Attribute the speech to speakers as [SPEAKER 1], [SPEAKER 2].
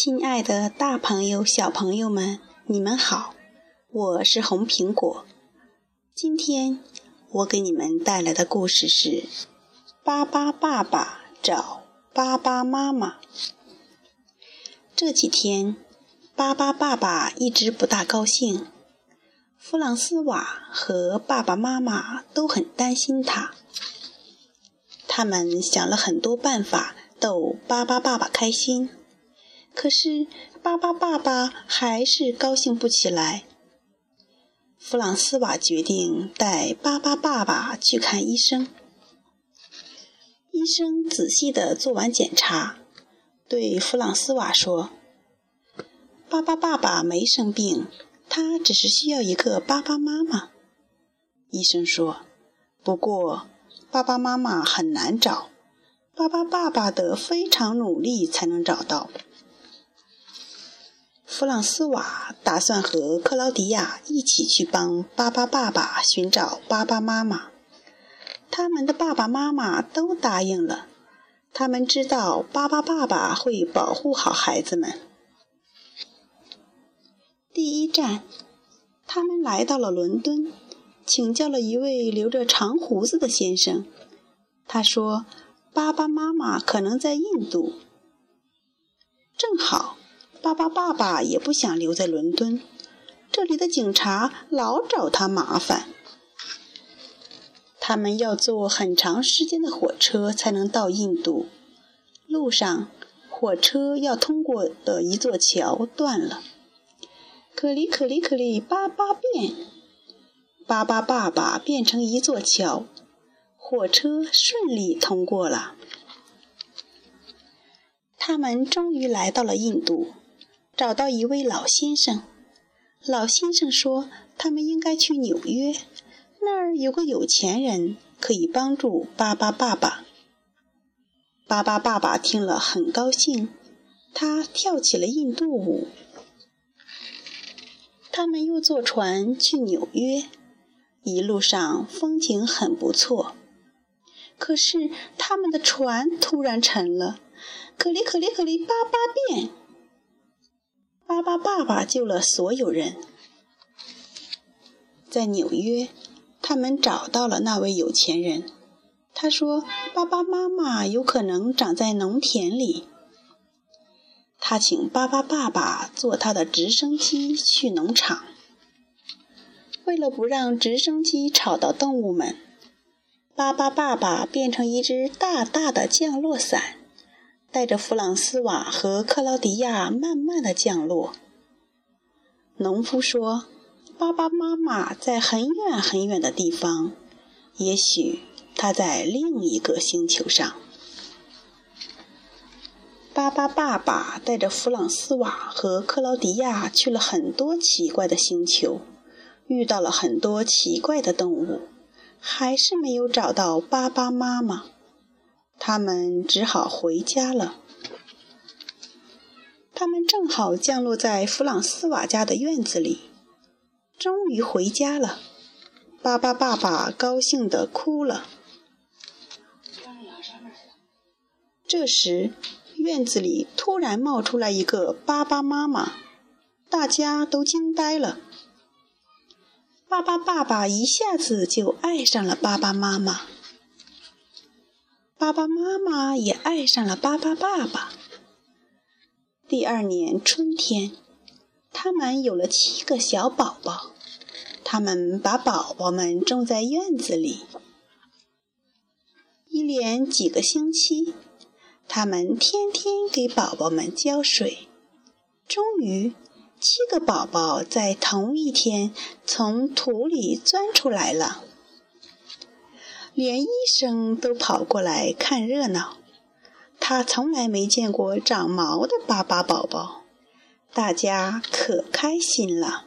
[SPEAKER 1] 亲爱的，大朋友、小朋友们，你们好，我是红苹果。今天我给你们带来的故事是《巴巴爸爸找巴巴妈妈》。这几天，巴巴爸爸一直不大高兴，弗朗斯瓦和爸爸妈妈都很担心他。他们想了很多办法逗巴巴爸爸开心。可是，巴巴爸爸还是高兴不起来。弗朗斯瓦决定带巴巴爸爸去看医生。医生仔细地做完检查，对弗朗斯瓦说：“巴巴爸爸没生病，他只是需要一个巴巴妈妈。”医生说：“不过，巴巴妈妈很难找，巴巴爸爸得非常努力才能找到。”弗朗斯瓦打算和克劳迪亚一起去帮巴巴爸爸寻找巴巴妈妈。他们的爸爸妈妈都答应了，他们知道巴巴爸爸会保护好孩子们。第一站，他们来到了伦敦，请教了一位留着长胡子的先生。他说：“巴巴妈妈可能在印度。”正好。巴巴爸爸也不想留在伦敦，这里的警察老找他麻烦。他们要坐很长时间的火车才能到印度，路上火车要通过的一座桥断了。可里可里可里，巴巴变，巴巴爸爸变成一座桥，火车顺利通过了。他们终于来到了印度。找到一位老先生，老先生说他们应该去纽约，那儿有个有钱人可以帮助巴巴爸爸。巴巴爸爸听了很高兴，他跳起了印度舞。他们又坐船去纽约，一路上风景很不错，可是他们的船突然沉了，可里可里可里，巴巴变。巴巴爸爸救了所有人。在纽约，他们找到了那位有钱人。他说：“巴巴妈妈有可能长在农田里。”他请巴巴爸爸坐他的直升机去农场。为了不让直升机吵到动物们，巴巴爸爸变成一只大大的降落伞。带着弗朗斯瓦和克劳迪亚慢慢的降落。农夫说：“爸爸妈妈在很远很远的地方，也许他在另一个星球上。”巴巴爸爸带着弗朗斯瓦和克劳迪亚去了很多奇怪的星球，遇到了很多奇怪的动物，还是没有找到巴巴妈妈。他们只好回家了。他们正好降落在弗朗斯瓦家的院子里，终于回家了。巴巴爸爸高兴地哭了。这时，院子里突然冒出来一个巴巴妈妈，大家都惊呆了。巴巴爸爸一下子就爱上了巴巴妈妈。爸爸妈妈也爱上了巴巴爸爸。第二年春天，他们有了七个小宝宝。他们把宝宝们种在院子里，一连几个星期，他们天天给宝宝们浇水。终于，七个宝宝在同一天从土里钻出来了。连医生都跑过来看热闹，他从来没见过长毛的巴巴宝宝，大家可开心了。